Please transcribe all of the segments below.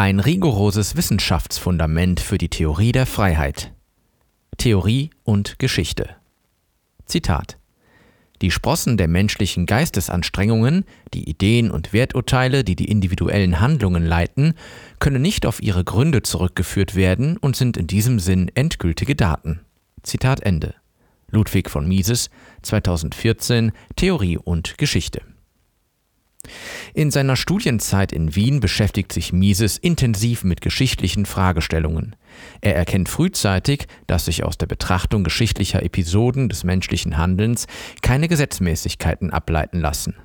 Ein rigoroses Wissenschaftsfundament für die Theorie der Freiheit. Theorie und Geschichte. Zitat die Sprossen der menschlichen Geistesanstrengungen, die Ideen und Werturteile, die die individuellen Handlungen leiten, können nicht auf ihre Gründe zurückgeführt werden und sind in diesem Sinn endgültige Daten. Zitat Ende. Ludwig von Mises, 2014, Theorie und Geschichte. In seiner Studienzeit in Wien beschäftigt sich Mises intensiv mit geschichtlichen Fragestellungen. Er erkennt frühzeitig, dass sich aus der Betrachtung geschichtlicher Episoden des menschlichen Handelns keine Gesetzmäßigkeiten ableiten lassen.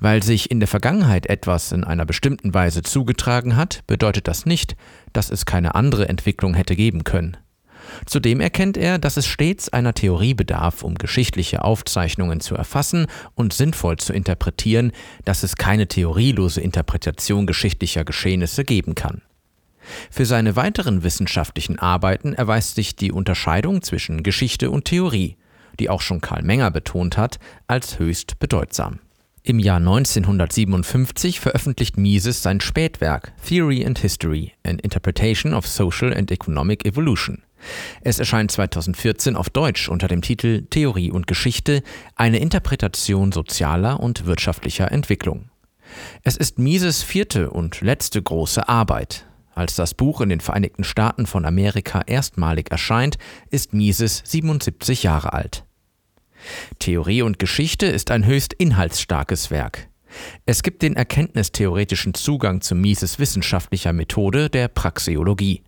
Weil sich in der Vergangenheit etwas in einer bestimmten Weise zugetragen hat, bedeutet das nicht, dass es keine andere Entwicklung hätte geben können. Zudem erkennt er, dass es stets einer Theorie bedarf, um geschichtliche Aufzeichnungen zu erfassen und sinnvoll zu interpretieren, dass es keine theorielose Interpretation geschichtlicher Geschehnisse geben kann. Für seine weiteren wissenschaftlichen Arbeiten erweist sich die Unterscheidung zwischen Geschichte und Theorie, die auch schon Karl Menger betont hat, als höchst bedeutsam. Im Jahr 1957 veröffentlicht Mises sein Spätwerk Theory and History, an Interpretation of Social and Economic Evolution. Es erscheint 2014 auf Deutsch unter dem Titel Theorie und Geschichte, eine Interpretation sozialer und wirtschaftlicher Entwicklung. Es ist Mises vierte und letzte große Arbeit. Als das Buch in den Vereinigten Staaten von Amerika erstmalig erscheint, ist Mises 77 Jahre alt. Theorie und Geschichte ist ein höchst inhaltsstarkes Werk. Es gibt den erkenntnistheoretischen Zugang zu Mises wissenschaftlicher Methode der Praxeologie.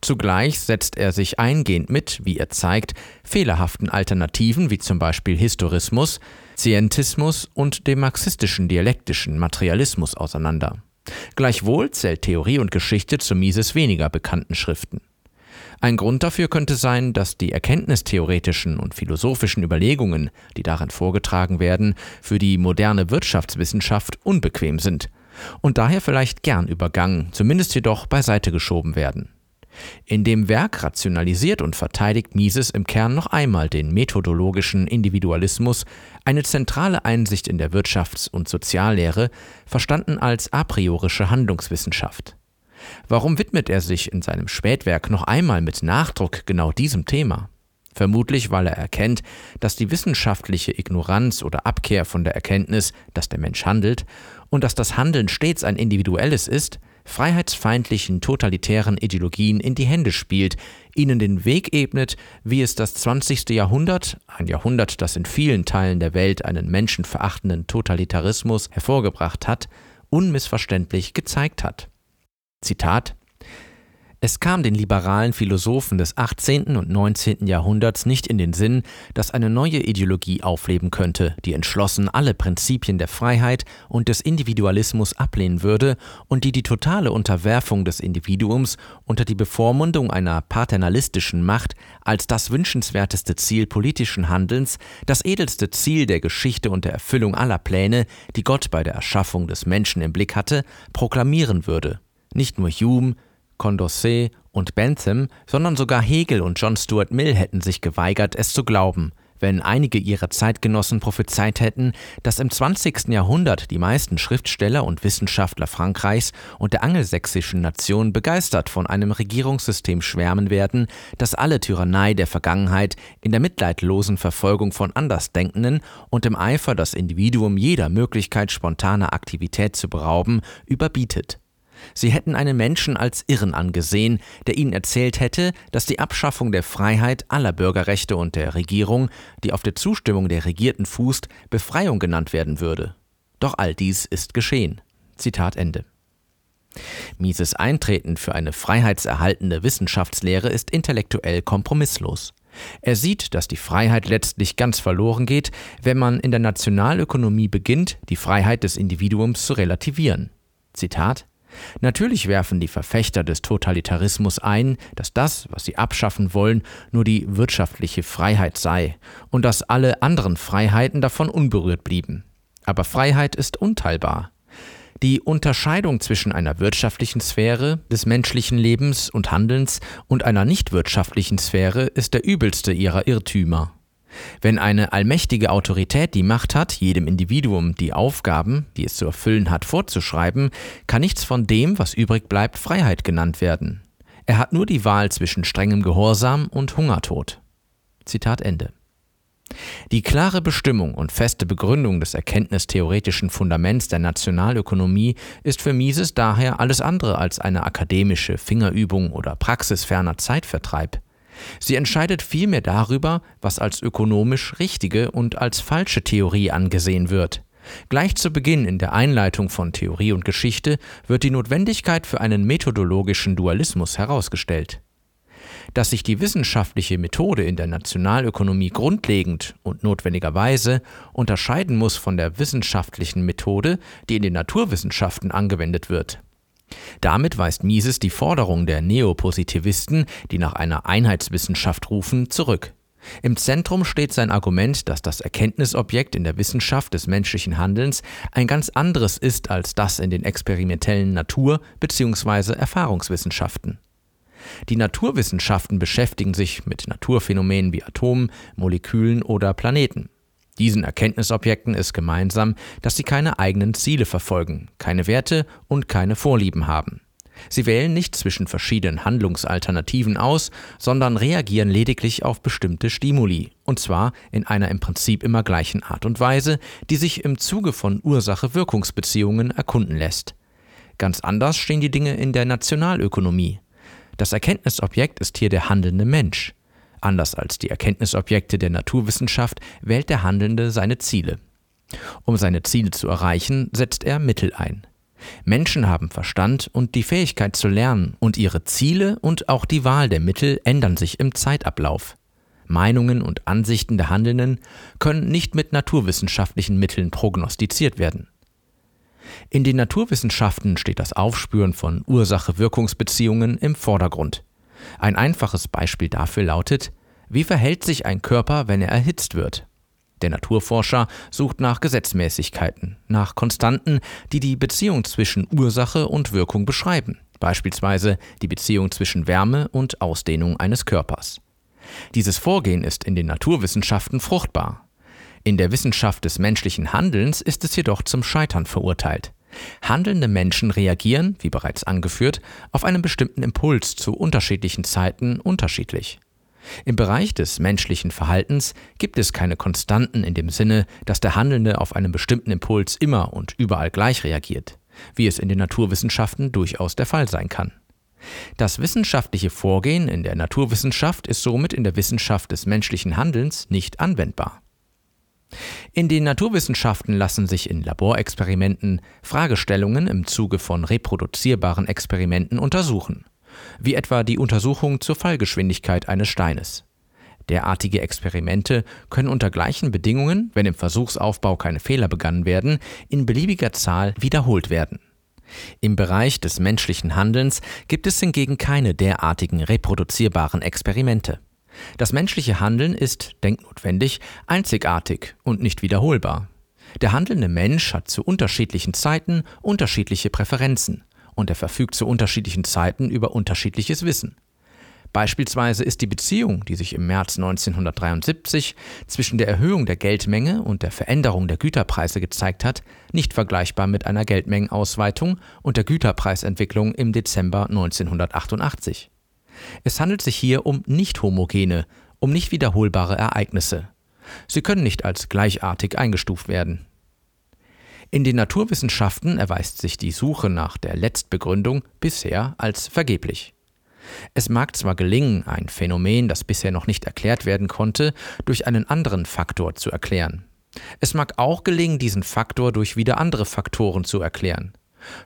Zugleich setzt er sich eingehend mit, wie er zeigt, fehlerhaften Alternativen wie zum Beispiel Historismus, Scientismus und dem marxistischen dialektischen Materialismus auseinander. Gleichwohl zählt Theorie und Geschichte zu Mises weniger bekannten Schriften. Ein Grund dafür könnte sein, dass die erkenntnistheoretischen und philosophischen Überlegungen, die darin vorgetragen werden, für die moderne Wirtschaftswissenschaft unbequem sind und daher vielleicht gern übergangen, zumindest jedoch beiseite geschoben werden. In dem Werk rationalisiert und verteidigt Mises im Kern noch einmal den methodologischen Individualismus, eine zentrale Einsicht in der Wirtschafts- und Soziallehre, verstanden als a priorische Handlungswissenschaft. Warum widmet er sich in seinem Spätwerk noch einmal mit Nachdruck genau diesem Thema? Vermutlich, weil er erkennt, dass die wissenschaftliche Ignoranz oder Abkehr von der Erkenntnis, dass der Mensch handelt und dass das Handeln stets ein individuelles ist, freiheitsfeindlichen totalitären Ideologien in die Hände spielt, ihnen den Weg ebnet, wie es das 20. Jahrhundert, ein Jahrhundert, das in vielen Teilen der Welt einen menschenverachtenden Totalitarismus hervorgebracht hat, unmissverständlich gezeigt hat. Zitat es kam den liberalen Philosophen des 18. und 19. Jahrhunderts nicht in den Sinn, dass eine neue Ideologie aufleben könnte, die entschlossen alle Prinzipien der Freiheit und des Individualismus ablehnen würde und die die totale Unterwerfung des Individuums unter die Bevormundung einer paternalistischen Macht als das wünschenswerteste Ziel politischen Handelns, das edelste Ziel der Geschichte und der Erfüllung aller Pläne, die Gott bei der Erschaffung des Menschen im Blick hatte, proklamieren würde. Nicht nur Hume, Condorcet und Bentham, sondern sogar Hegel und John Stuart Mill hätten sich geweigert, es zu glauben, wenn einige ihrer Zeitgenossen prophezeit hätten, dass im 20. Jahrhundert die meisten Schriftsteller und Wissenschaftler Frankreichs und der angelsächsischen Nation begeistert von einem Regierungssystem schwärmen werden, das alle Tyrannei der Vergangenheit in der mitleidlosen Verfolgung von Andersdenkenden und im Eifer, das Individuum jeder Möglichkeit spontaner Aktivität zu berauben, überbietet. Sie hätten einen Menschen als Irren angesehen, der ihnen erzählt hätte, dass die Abschaffung der Freiheit aller Bürgerrechte und der Regierung, die auf der Zustimmung der Regierten fußt, Befreiung genannt werden würde. Doch all dies ist geschehen. Zitat Ende. Mises Eintreten für eine freiheitserhaltende Wissenschaftslehre ist intellektuell kompromisslos. Er sieht, dass die Freiheit letztlich ganz verloren geht, wenn man in der Nationalökonomie beginnt, die Freiheit des Individuums zu relativieren. Zitat Natürlich werfen die Verfechter des Totalitarismus ein, dass das, was sie abschaffen wollen, nur die wirtschaftliche Freiheit sei und dass alle anderen Freiheiten davon unberührt blieben. Aber Freiheit ist unteilbar. Die Unterscheidung zwischen einer wirtschaftlichen Sphäre des menschlichen Lebens und Handelns und einer nichtwirtschaftlichen Sphäre ist der übelste ihrer Irrtümer. Wenn eine allmächtige Autorität die Macht hat, jedem Individuum die Aufgaben, die es zu erfüllen hat, vorzuschreiben, kann nichts von dem, was übrig bleibt, Freiheit genannt werden. Er hat nur die Wahl zwischen strengem Gehorsam und Hungertod. Zitat Ende. Die klare Bestimmung und feste Begründung des erkenntnistheoretischen Fundaments der Nationalökonomie ist für Mises daher alles andere als eine akademische Fingerübung oder praxisferner Zeitvertreib. Sie entscheidet vielmehr darüber, was als ökonomisch richtige und als falsche Theorie angesehen wird. Gleich zu Beginn in der Einleitung von Theorie und Geschichte wird die Notwendigkeit für einen methodologischen Dualismus herausgestellt. Dass sich die wissenschaftliche Methode in der Nationalökonomie grundlegend und notwendigerweise unterscheiden muss von der wissenschaftlichen Methode, die in den Naturwissenschaften angewendet wird. Damit weist Mises die Forderung der Neopositivisten, die nach einer Einheitswissenschaft rufen, zurück. Im Zentrum steht sein Argument, dass das Erkenntnisobjekt in der Wissenschaft des menschlichen Handelns ein ganz anderes ist als das in den experimentellen Natur- bzw. Erfahrungswissenschaften. Die Naturwissenschaften beschäftigen sich mit Naturphänomenen wie Atomen, Molekülen oder Planeten. Diesen Erkenntnisobjekten ist gemeinsam, dass sie keine eigenen Ziele verfolgen, keine Werte und keine Vorlieben haben. Sie wählen nicht zwischen verschiedenen Handlungsalternativen aus, sondern reagieren lediglich auf bestimmte Stimuli, und zwar in einer im Prinzip immer gleichen Art und Weise, die sich im Zuge von Ursache-Wirkungsbeziehungen erkunden lässt. Ganz anders stehen die Dinge in der Nationalökonomie. Das Erkenntnisobjekt ist hier der handelnde Mensch. Anders als die Erkenntnisobjekte der Naturwissenschaft wählt der Handelnde seine Ziele. Um seine Ziele zu erreichen, setzt er Mittel ein. Menschen haben Verstand und die Fähigkeit zu lernen, und ihre Ziele und auch die Wahl der Mittel ändern sich im Zeitablauf. Meinungen und Ansichten der Handelnden können nicht mit naturwissenschaftlichen Mitteln prognostiziert werden. In den Naturwissenschaften steht das Aufspüren von Ursache-Wirkungsbeziehungen im Vordergrund. Ein einfaches Beispiel dafür lautet, wie verhält sich ein Körper, wenn er erhitzt wird? Der Naturforscher sucht nach Gesetzmäßigkeiten, nach Konstanten, die die Beziehung zwischen Ursache und Wirkung beschreiben, beispielsweise die Beziehung zwischen Wärme und Ausdehnung eines Körpers. Dieses Vorgehen ist in den Naturwissenschaften fruchtbar. In der Wissenschaft des menschlichen Handelns ist es jedoch zum Scheitern verurteilt. Handelnde Menschen reagieren, wie bereits angeführt, auf einen bestimmten Impuls zu unterschiedlichen Zeiten unterschiedlich. Im Bereich des menschlichen Verhaltens gibt es keine Konstanten in dem Sinne, dass der Handelnde auf einen bestimmten Impuls immer und überall gleich reagiert, wie es in den Naturwissenschaften durchaus der Fall sein kann. Das wissenschaftliche Vorgehen in der Naturwissenschaft ist somit in der Wissenschaft des menschlichen Handelns nicht anwendbar. In den Naturwissenschaften lassen sich in Laborexperimenten Fragestellungen im Zuge von reproduzierbaren Experimenten untersuchen, wie etwa die Untersuchung zur Fallgeschwindigkeit eines Steines. Derartige Experimente können unter gleichen Bedingungen, wenn im Versuchsaufbau keine Fehler begangen werden, in beliebiger Zahl wiederholt werden. Im Bereich des menschlichen Handelns gibt es hingegen keine derartigen reproduzierbaren Experimente. Das menschliche Handeln ist, denknotwendig, einzigartig und nicht wiederholbar. Der handelnde Mensch hat zu unterschiedlichen Zeiten unterschiedliche Präferenzen und er verfügt zu unterschiedlichen Zeiten über unterschiedliches Wissen. Beispielsweise ist die Beziehung, die sich im März 1973 zwischen der Erhöhung der Geldmenge und der Veränderung der Güterpreise gezeigt hat, nicht vergleichbar mit einer Geldmengenausweitung und der Güterpreisentwicklung im Dezember 1988. Es handelt sich hier um nicht homogene, um nicht wiederholbare Ereignisse. Sie können nicht als gleichartig eingestuft werden. In den Naturwissenschaften erweist sich die Suche nach der Letztbegründung bisher als vergeblich. Es mag zwar gelingen, ein Phänomen, das bisher noch nicht erklärt werden konnte, durch einen anderen Faktor zu erklären. Es mag auch gelingen, diesen Faktor durch wieder andere Faktoren zu erklären.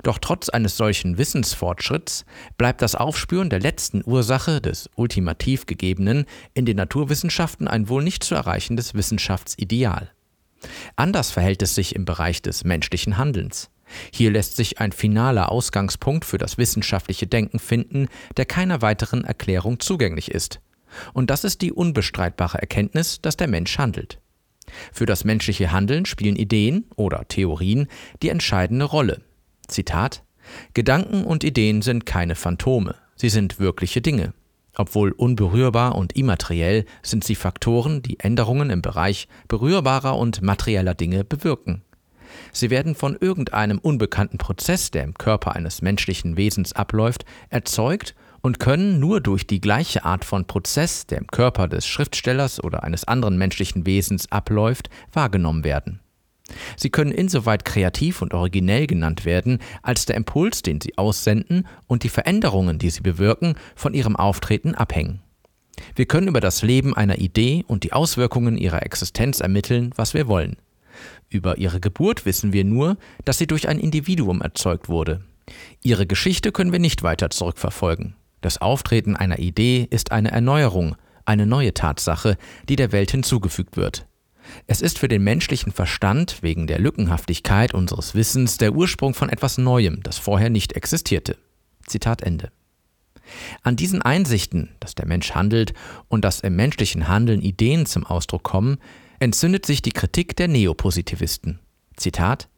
Doch trotz eines solchen Wissensfortschritts bleibt das Aufspüren der letzten Ursache des ultimativ Gegebenen in den Naturwissenschaften ein wohl nicht zu erreichendes Wissenschaftsideal. Anders verhält es sich im Bereich des menschlichen Handelns. Hier lässt sich ein finaler Ausgangspunkt für das wissenschaftliche Denken finden, der keiner weiteren Erklärung zugänglich ist. Und das ist die unbestreitbare Erkenntnis, dass der Mensch handelt. Für das menschliche Handeln spielen Ideen oder Theorien die entscheidende Rolle. Zitat Gedanken und Ideen sind keine Phantome, sie sind wirkliche Dinge. Obwohl unberührbar und immateriell sind sie Faktoren, die Änderungen im Bereich berührbarer und materieller Dinge bewirken. Sie werden von irgendeinem unbekannten Prozess, der im Körper eines menschlichen Wesens abläuft, erzeugt und können nur durch die gleiche Art von Prozess, der im Körper des Schriftstellers oder eines anderen menschlichen Wesens abläuft, wahrgenommen werden. Sie können insoweit kreativ und originell genannt werden, als der Impuls, den sie aussenden, und die Veränderungen, die sie bewirken, von ihrem Auftreten abhängen. Wir können über das Leben einer Idee und die Auswirkungen ihrer Existenz ermitteln, was wir wollen. Über ihre Geburt wissen wir nur, dass sie durch ein Individuum erzeugt wurde. Ihre Geschichte können wir nicht weiter zurückverfolgen. Das Auftreten einer Idee ist eine Erneuerung, eine neue Tatsache, die der Welt hinzugefügt wird. Es ist für den menschlichen Verstand wegen der Lückenhaftigkeit unseres Wissens der Ursprung von etwas Neuem, das vorher nicht existierte. Zitat Ende. An diesen Einsichten, dass der Mensch handelt und dass im menschlichen Handeln Ideen zum Ausdruck kommen, entzündet sich die Kritik der Neopositivisten. Zitat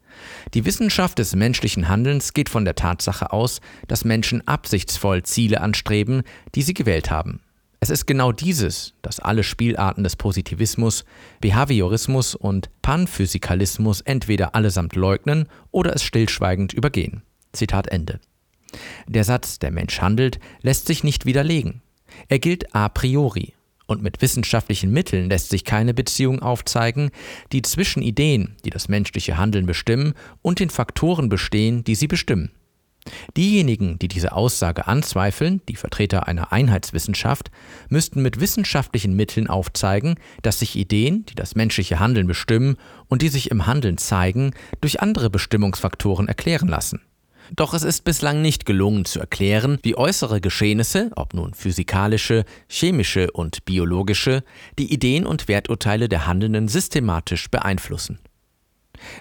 Die Wissenschaft des menschlichen Handelns geht von der Tatsache aus, dass Menschen absichtsvoll Ziele anstreben, die sie gewählt haben. Es ist genau dieses, das alle Spielarten des Positivismus, Behaviorismus und Panphysikalismus entweder allesamt leugnen oder es stillschweigend übergehen. Zitat Ende. Der Satz, der Mensch handelt, lässt sich nicht widerlegen. Er gilt a priori. Und mit wissenschaftlichen Mitteln lässt sich keine Beziehung aufzeigen, die zwischen Ideen, die das menschliche Handeln bestimmen, und den Faktoren bestehen, die sie bestimmen. Diejenigen, die diese Aussage anzweifeln, die Vertreter einer Einheitswissenschaft, müssten mit wissenschaftlichen Mitteln aufzeigen, dass sich Ideen, die das menschliche Handeln bestimmen und die sich im Handeln zeigen, durch andere Bestimmungsfaktoren erklären lassen. Doch es ist bislang nicht gelungen zu erklären, wie äußere Geschehnisse, ob nun physikalische, chemische und biologische, die Ideen und Werturteile der Handelnden systematisch beeinflussen.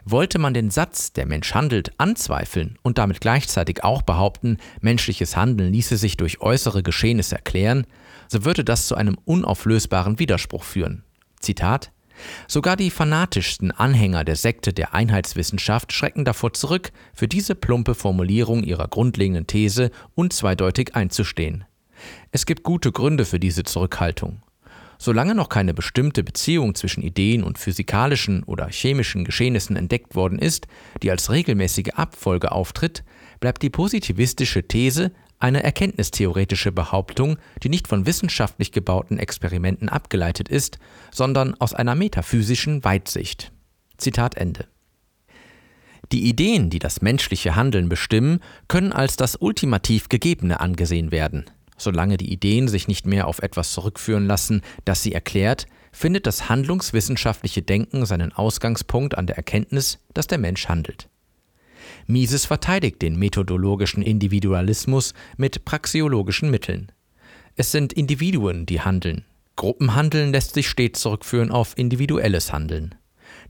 Wollte man den Satz, der Mensch handelt, anzweifeln und damit gleichzeitig auch behaupten, menschliches Handeln ließe sich durch äußere Geschehnisse erklären, so würde das zu einem unauflösbaren Widerspruch führen. Zitat Sogar die fanatischsten Anhänger der Sekte der Einheitswissenschaft schrecken davor zurück, für diese plumpe Formulierung ihrer grundlegenden These unzweideutig einzustehen. Es gibt gute Gründe für diese Zurückhaltung. Solange noch keine bestimmte Beziehung zwischen Ideen und physikalischen oder chemischen Geschehnissen entdeckt worden ist, die als regelmäßige Abfolge auftritt, bleibt die positivistische These eine erkenntnistheoretische Behauptung, die nicht von wissenschaftlich gebauten Experimenten abgeleitet ist, sondern aus einer metaphysischen Weitsicht. Zitat Ende. Die Ideen, die das menschliche Handeln bestimmen, können als das ultimativ Gegebene angesehen werden. Solange die Ideen sich nicht mehr auf etwas zurückführen lassen, das sie erklärt, findet das handlungswissenschaftliche Denken seinen Ausgangspunkt an der Erkenntnis, dass der Mensch handelt. Mises verteidigt den methodologischen Individualismus mit praxiologischen Mitteln. Es sind Individuen, die handeln. Gruppenhandeln lässt sich stets zurückführen auf individuelles Handeln.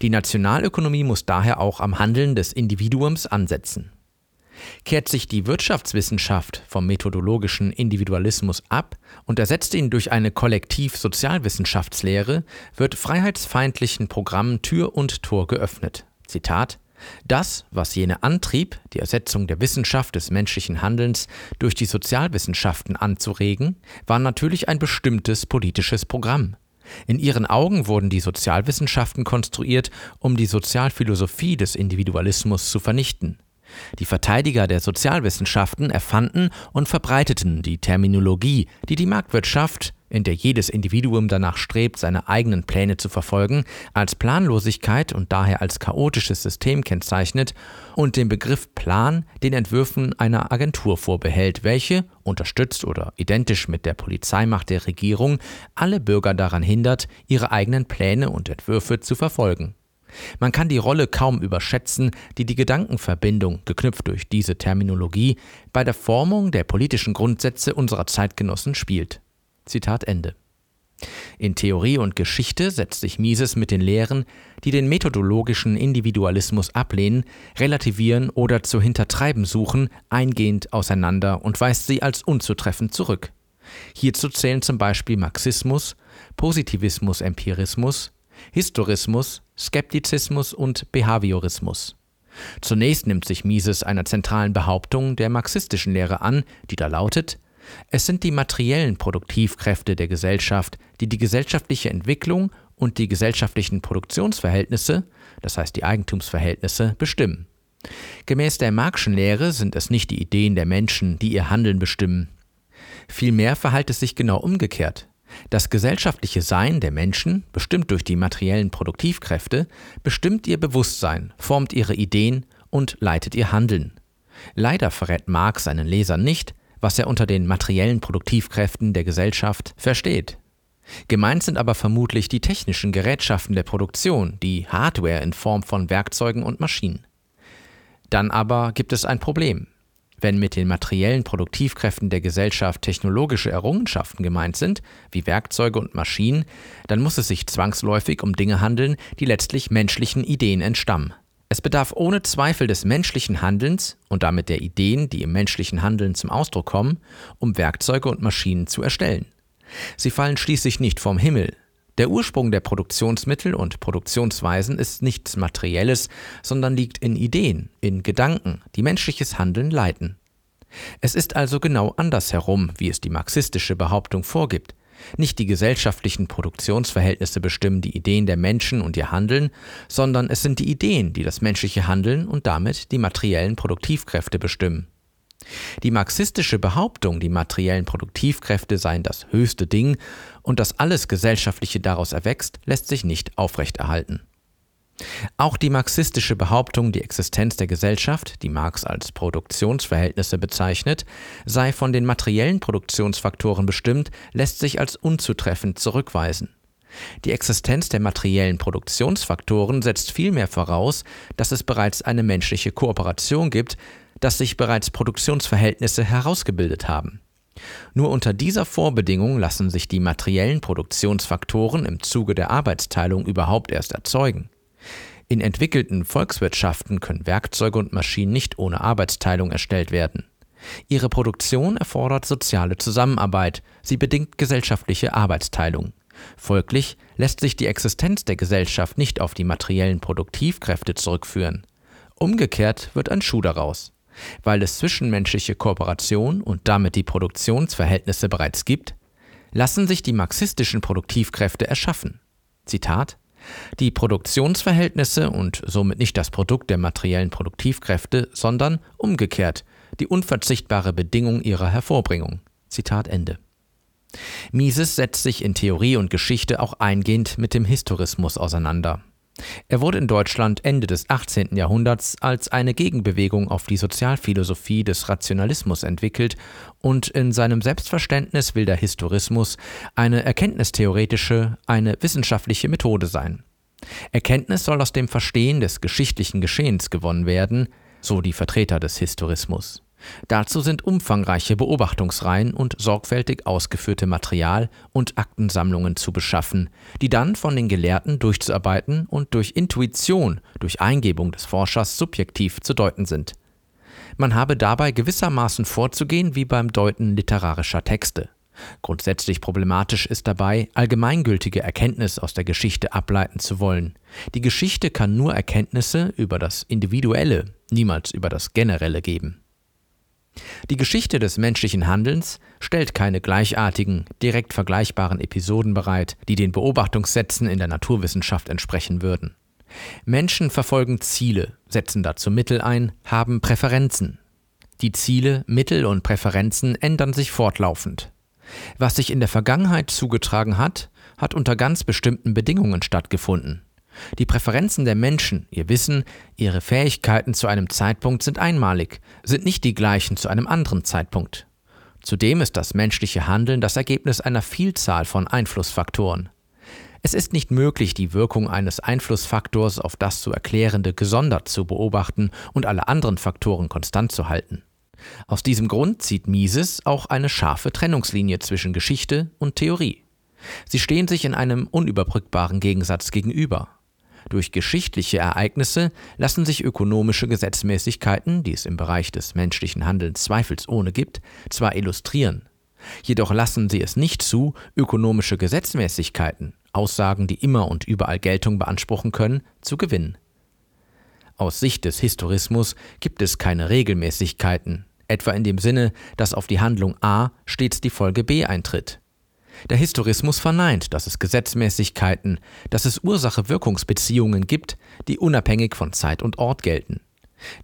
Die Nationalökonomie muss daher auch am Handeln des Individuums ansetzen. Kehrt sich die Wirtschaftswissenschaft vom methodologischen Individualismus ab und ersetzt ihn durch eine Kollektiv-Sozialwissenschaftslehre, wird freiheitsfeindlichen Programmen Tür und Tor geöffnet. Zitat das, was jene antrieb, die Ersetzung der Wissenschaft des menschlichen Handelns durch die Sozialwissenschaften anzuregen, war natürlich ein bestimmtes politisches Programm. In ihren Augen wurden die Sozialwissenschaften konstruiert, um die Sozialphilosophie des Individualismus zu vernichten. Die Verteidiger der Sozialwissenschaften erfanden und verbreiteten die Terminologie, die die Marktwirtschaft, in der jedes Individuum danach strebt, seine eigenen Pläne zu verfolgen, als Planlosigkeit und daher als chaotisches System kennzeichnet und den Begriff Plan den Entwürfen einer Agentur vorbehält, welche, unterstützt oder identisch mit der Polizeimacht der Regierung, alle Bürger daran hindert, ihre eigenen Pläne und Entwürfe zu verfolgen. Man kann die Rolle kaum überschätzen, die die Gedankenverbindung, geknüpft durch diese Terminologie, bei der Formung der politischen Grundsätze unserer Zeitgenossen spielt. Zitat Ende. In Theorie und Geschichte setzt sich Mises mit den Lehren, die den methodologischen Individualismus ablehnen, relativieren oder zu hintertreiben suchen, eingehend auseinander und weist sie als unzutreffend zurück. Hierzu zählen zum Beispiel Marxismus, Positivismus, Empirismus, Historismus, Skeptizismus und Behaviorismus. Zunächst nimmt sich Mises einer zentralen Behauptung der marxistischen Lehre an, die da lautet, Es sind die materiellen Produktivkräfte der Gesellschaft, die die gesellschaftliche Entwicklung und die gesellschaftlichen Produktionsverhältnisse, das heißt die Eigentumsverhältnisse, bestimmen. Gemäß der Marxischen Lehre sind es nicht die Ideen der Menschen, die ihr Handeln bestimmen. Vielmehr verhält es sich genau umgekehrt. Das gesellschaftliche Sein der Menschen, bestimmt durch die materiellen Produktivkräfte, bestimmt ihr Bewusstsein, formt ihre Ideen und leitet ihr Handeln. Leider verrät Marx seinen Lesern nicht, was er unter den materiellen Produktivkräften der Gesellschaft versteht. Gemeint sind aber vermutlich die technischen Gerätschaften der Produktion, die Hardware in Form von Werkzeugen und Maschinen. Dann aber gibt es ein Problem. Wenn mit den materiellen Produktivkräften der Gesellschaft technologische Errungenschaften gemeint sind, wie Werkzeuge und Maschinen, dann muss es sich zwangsläufig um Dinge handeln, die letztlich menschlichen Ideen entstammen. Es bedarf ohne Zweifel des menschlichen Handelns und damit der Ideen, die im menschlichen Handeln zum Ausdruck kommen, um Werkzeuge und Maschinen zu erstellen. Sie fallen schließlich nicht vom Himmel. Der Ursprung der Produktionsmittel und Produktionsweisen ist nichts Materielles, sondern liegt in Ideen, in Gedanken, die menschliches Handeln leiten. Es ist also genau andersherum, wie es die marxistische Behauptung vorgibt. Nicht die gesellschaftlichen Produktionsverhältnisse bestimmen die Ideen der Menschen und ihr Handeln, sondern es sind die Ideen, die das menschliche Handeln und damit die materiellen Produktivkräfte bestimmen. Die marxistische Behauptung, die materiellen Produktivkräfte seien das höchste Ding und dass alles Gesellschaftliche daraus erwächst, lässt sich nicht aufrechterhalten. Auch die marxistische Behauptung, die Existenz der Gesellschaft, die Marx als Produktionsverhältnisse bezeichnet, sei von den materiellen Produktionsfaktoren bestimmt, lässt sich als unzutreffend zurückweisen. Die Existenz der materiellen Produktionsfaktoren setzt vielmehr voraus, dass es bereits eine menschliche Kooperation gibt, dass sich bereits Produktionsverhältnisse herausgebildet haben. Nur unter dieser Vorbedingung lassen sich die materiellen Produktionsfaktoren im Zuge der Arbeitsteilung überhaupt erst erzeugen. In entwickelten Volkswirtschaften können Werkzeuge und Maschinen nicht ohne Arbeitsteilung erstellt werden. Ihre Produktion erfordert soziale Zusammenarbeit, sie bedingt gesellschaftliche Arbeitsteilung. Folglich lässt sich die Existenz der Gesellschaft nicht auf die materiellen Produktivkräfte zurückführen. Umgekehrt wird ein Schuh daraus. Weil es zwischenmenschliche Kooperation und damit die Produktionsverhältnisse bereits gibt, lassen sich die marxistischen Produktivkräfte erschaffen. Zitat Die Produktionsverhältnisse und somit nicht das Produkt der materiellen Produktivkräfte, sondern umgekehrt die unverzichtbare Bedingung ihrer Hervorbringung. Zitat Ende. Mises setzt sich in Theorie und Geschichte auch eingehend mit dem Historismus auseinander. Er wurde in Deutschland Ende des 18. Jahrhunderts als eine Gegenbewegung auf die Sozialphilosophie des Rationalismus entwickelt und in seinem Selbstverständnis will der Historismus eine erkenntnistheoretische, eine wissenschaftliche Methode sein. Erkenntnis soll aus dem Verstehen des geschichtlichen Geschehens gewonnen werden, so die Vertreter des Historismus. Dazu sind umfangreiche Beobachtungsreihen und sorgfältig ausgeführte Material- und Aktensammlungen zu beschaffen, die dann von den Gelehrten durchzuarbeiten und durch Intuition, durch Eingebung des Forschers subjektiv zu deuten sind. Man habe dabei gewissermaßen vorzugehen wie beim Deuten literarischer Texte. Grundsätzlich problematisch ist dabei, allgemeingültige Erkenntnis aus der Geschichte ableiten zu wollen. Die Geschichte kann nur Erkenntnisse über das Individuelle, niemals über das Generelle geben. Die Geschichte des menschlichen Handelns stellt keine gleichartigen, direkt vergleichbaren Episoden bereit, die den Beobachtungssätzen in der Naturwissenschaft entsprechen würden. Menschen verfolgen Ziele, setzen dazu Mittel ein, haben Präferenzen. Die Ziele, Mittel und Präferenzen ändern sich fortlaufend. Was sich in der Vergangenheit zugetragen hat, hat unter ganz bestimmten Bedingungen stattgefunden. Die Präferenzen der Menschen, ihr Wissen, ihre Fähigkeiten zu einem Zeitpunkt sind einmalig, sind nicht die gleichen zu einem anderen Zeitpunkt. Zudem ist das menschliche Handeln das Ergebnis einer Vielzahl von Einflussfaktoren. Es ist nicht möglich, die Wirkung eines Einflussfaktors auf das zu Erklärende gesondert zu beobachten und alle anderen Faktoren konstant zu halten. Aus diesem Grund zieht Mises auch eine scharfe Trennungslinie zwischen Geschichte und Theorie. Sie stehen sich in einem unüberbrückbaren Gegensatz gegenüber. Durch geschichtliche Ereignisse lassen sich ökonomische Gesetzmäßigkeiten, die es im Bereich des menschlichen Handelns zweifelsohne gibt, zwar illustrieren, jedoch lassen sie es nicht zu, ökonomische Gesetzmäßigkeiten, Aussagen, die immer und überall Geltung beanspruchen können, zu gewinnen. Aus Sicht des Historismus gibt es keine Regelmäßigkeiten. etwa in dem Sinne, dass auf die Handlung A stets die Folge B eintritt. Der Historismus verneint, dass es Gesetzmäßigkeiten, dass es Ursache-Wirkungsbeziehungen gibt, die unabhängig von Zeit und Ort gelten.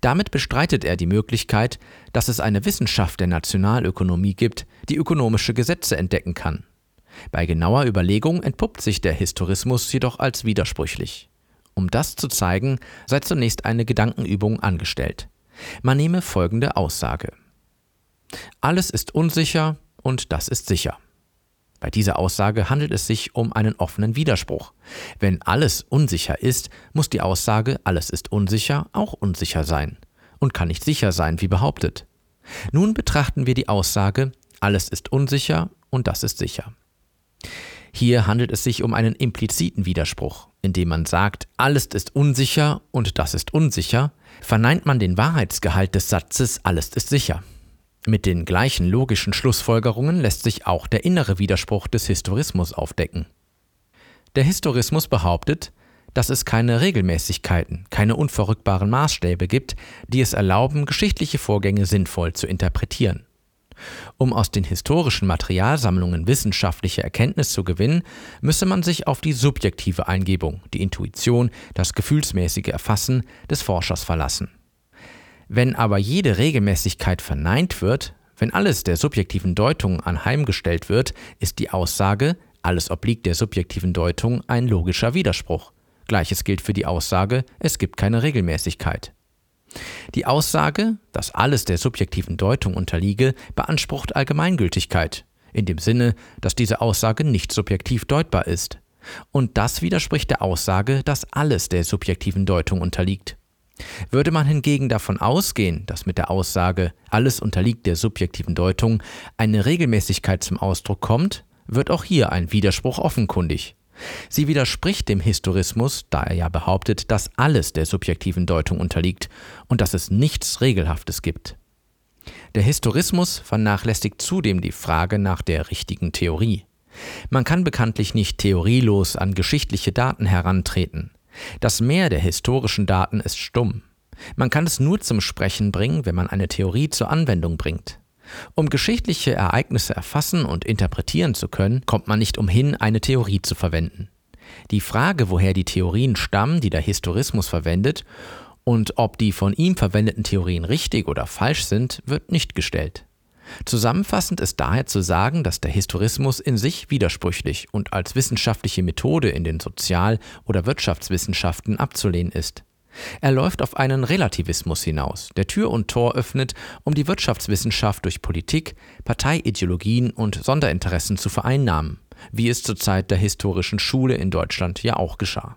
Damit bestreitet er die Möglichkeit, dass es eine Wissenschaft der Nationalökonomie gibt, die ökonomische Gesetze entdecken kann. Bei genauer Überlegung entpuppt sich der Historismus jedoch als widersprüchlich. Um das zu zeigen, sei zunächst eine Gedankenübung angestellt. Man nehme folgende Aussage. Alles ist unsicher und das ist sicher. Bei dieser Aussage handelt es sich um einen offenen Widerspruch. Wenn alles unsicher ist, muss die Aussage alles ist unsicher auch unsicher sein und kann nicht sicher sein, wie behauptet. Nun betrachten wir die Aussage alles ist unsicher und das ist sicher. Hier handelt es sich um einen impliziten Widerspruch, indem man sagt, alles ist unsicher und das ist unsicher, verneint man den Wahrheitsgehalt des Satzes alles ist sicher. Mit den gleichen logischen Schlussfolgerungen lässt sich auch der innere Widerspruch des Historismus aufdecken. Der Historismus behauptet, dass es keine Regelmäßigkeiten, keine unverrückbaren Maßstäbe gibt, die es erlauben, geschichtliche Vorgänge sinnvoll zu interpretieren. Um aus den historischen Materialsammlungen wissenschaftliche Erkenntnis zu gewinnen, müsse man sich auf die subjektive Eingebung, die Intuition, das gefühlsmäßige Erfassen des Forschers verlassen. Wenn aber jede Regelmäßigkeit verneint wird, wenn alles der subjektiven Deutung anheimgestellt wird, ist die Aussage, alles obliegt der subjektiven Deutung ein logischer Widerspruch. Gleiches gilt für die Aussage, es gibt keine Regelmäßigkeit. Die Aussage, dass alles der subjektiven Deutung unterliege, beansprucht Allgemeingültigkeit, in dem Sinne, dass diese Aussage nicht subjektiv deutbar ist. Und das widerspricht der Aussage, dass alles der subjektiven Deutung unterliegt. Würde man hingegen davon ausgehen, dass mit der Aussage alles unterliegt der subjektiven Deutung eine Regelmäßigkeit zum Ausdruck kommt, wird auch hier ein Widerspruch offenkundig. Sie widerspricht dem Historismus, da er ja behauptet, dass alles der subjektiven Deutung unterliegt und dass es nichts Regelhaftes gibt. Der Historismus vernachlässigt zudem die Frage nach der richtigen Theorie. Man kann bekanntlich nicht theorielos an geschichtliche Daten herantreten. Das Meer der historischen Daten ist stumm. Man kann es nur zum Sprechen bringen, wenn man eine Theorie zur Anwendung bringt. Um geschichtliche Ereignisse erfassen und interpretieren zu können, kommt man nicht umhin, eine Theorie zu verwenden. Die Frage, woher die Theorien stammen, die der Historismus verwendet, und ob die von ihm verwendeten Theorien richtig oder falsch sind, wird nicht gestellt. Zusammenfassend ist daher zu sagen, dass der Historismus in sich widersprüchlich und als wissenschaftliche Methode in den Sozial- oder Wirtschaftswissenschaften abzulehnen ist. Er läuft auf einen Relativismus hinaus, der Tür und Tor öffnet, um die Wirtschaftswissenschaft durch Politik, Parteiideologien und Sonderinteressen zu vereinnahmen, wie es zur Zeit der historischen Schule in Deutschland ja auch geschah.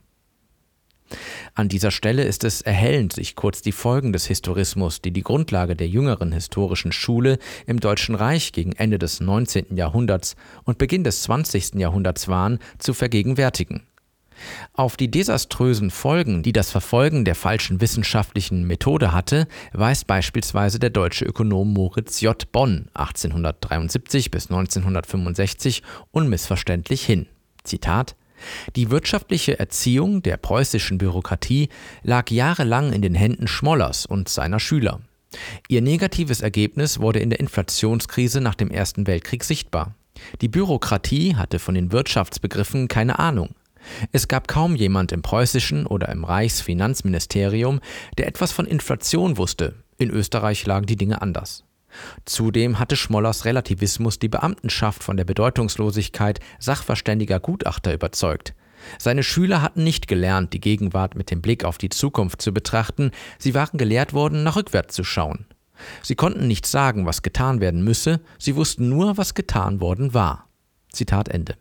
An dieser Stelle ist es erhellend, sich kurz die Folgen des Historismus, die die Grundlage der jüngeren historischen Schule im Deutschen Reich gegen Ende des 19. Jahrhunderts und Beginn des 20. Jahrhunderts waren, zu vergegenwärtigen. Auf die desaströsen Folgen, die das Verfolgen der falschen wissenschaftlichen Methode hatte, weist beispielsweise der deutsche Ökonom Moritz J. Bonn 1873 bis 1965 unmissverständlich hin. Zitat die wirtschaftliche Erziehung der preußischen Bürokratie lag jahrelang in den Händen Schmollers und seiner Schüler. Ihr negatives Ergebnis wurde in der Inflationskrise nach dem Ersten Weltkrieg sichtbar. Die Bürokratie hatte von den Wirtschaftsbegriffen keine Ahnung. Es gab kaum jemand im preußischen oder im Reichsfinanzministerium, der etwas von Inflation wusste. In Österreich lagen die Dinge anders. Zudem hatte Schmollers Relativismus die Beamtenschaft von der Bedeutungslosigkeit sachverständiger Gutachter überzeugt. Seine Schüler hatten nicht gelernt, die Gegenwart mit dem Blick auf die Zukunft zu betrachten, sie waren gelehrt worden, nach rückwärts zu schauen. Sie konnten nicht sagen, was getan werden müsse, sie wussten nur, was getan worden war. Zitat Ende.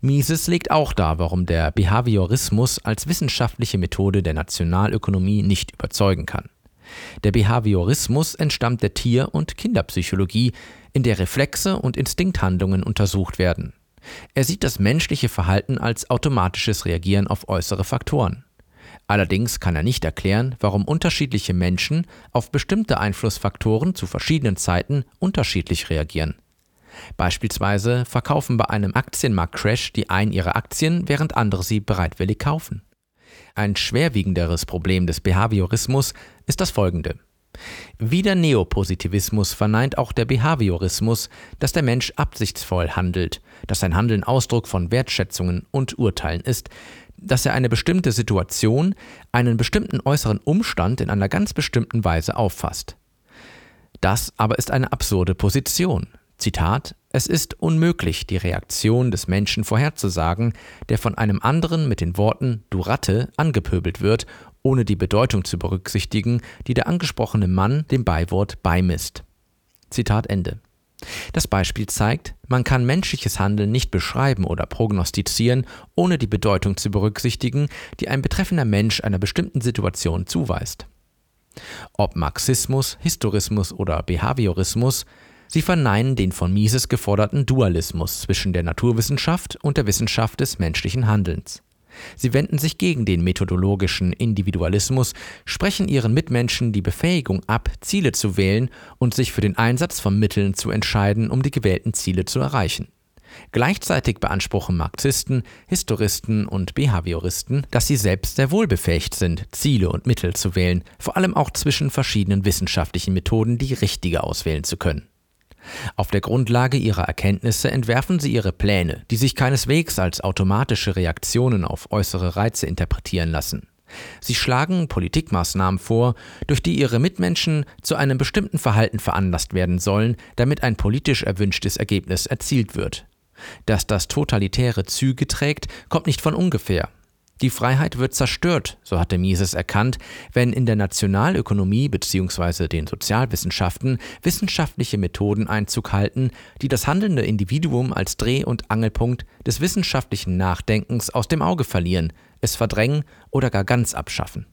Mises legt auch dar, warum der Behaviorismus als wissenschaftliche Methode der Nationalökonomie nicht überzeugen kann. Der Behaviorismus entstammt der Tier- und Kinderpsychologie, in der Reflexe und Instinkthandlungen untersucht werden. Er sieht das menschliche Verhalten als automatisches Reagieren auf äußere Faktoren. Allerdings kann er nicht erklären, warum unterschiedliche Menschen auf bestimmte Einflussfaktoren zu verschiedenen Zeiten unterschiedlich reagieren. Beispielsweise verkaufen bei einem Aktienmarktcrash die einen ihre Aktien, während andere sie bereitwillig kaufen. Ein schwerwiegenderes Problem des Behaviorismus ist das folgende. Wie der Neopositivismus verneint auch der Behaviorismus, dass der Mensch absichtsvoll handelt, dass sein Handeln Ausdruck von Wertschätzungen und Urteilen ist, dass er eine bestimmte Situation, einen bestimmten äußeren Umstand in einer ganz bestimmten Weise auffasst. Das aber ist eine absurde Position. Zitat Es ist unmöglich, die Reaktion des Menschen vorherzusagen, der von einem anderen mit den Worten Du Ratte angepöbelt wird ohne die Bedeutung zu berücksichtigen, die der angesprochene Mann dem Beiwort beimisst. Zitat Ende. Das Beispiel zeigt, man kann menschliches Handeln nicht beschreiben oder prognostizieren, ohne die Bedeutung zu berücksichtigen, die ein betreffender Mensch einer bestimmten Situation zuweist. Ob Marxismus, Historismus oder Behaviorismus, sie verneinen den von Mises geforderten Dualismus zwischen der Naturwissenschaft und der Wissenschaft des menschlichen Handelns. Sie wenden sich gegen den methodologischen Individualismus, sprechen ihren Mitmenschen die Befähigung ab, Ziele zu wählen und sich für den Einsatz von Mitteln zu entscheiden, um die gewählten Ziele zu erreichen. Gleichzeitig beanspruchen Marxisten, Historisten und Behavioristen, dass sie selbst sehr wohl befähigt sind, Ziele und Mittel zu wählen, vor allem auch zwischen verschiedenen wissenschaftlichen Methoden die richtige auswählen zu können. Auf der Grundlage ihrer Erkenntnisse entwerfen sie ihre Pläne, die sich keineswegs als automatische Reaktionen auf äußere Reize interpretieren lassen. Sie schlagen Politikmaßnahmen vor, durch die ihre Mitmenschen zu einem bestimmten Verhalten veranlasst werden sollen, damit ein politisch erwünschtes Ergebnis erzielt wird. Dass das totalitäre Züge trägt, kommt nicht von ungefähr. Die Freiheit wird zerstört, so hatte Mises erkannt, wenn in der Nationalökonomie bzw. den Sozialwissenschaften wissenschaftliche Methoden Einzug halten, die das handelnde Individuum als Dreh- und Angelpunkt des wissenschaftlichen Nachdenkens aus dem Auge verlieren, es verdrängen oder gar ganz abschaffen.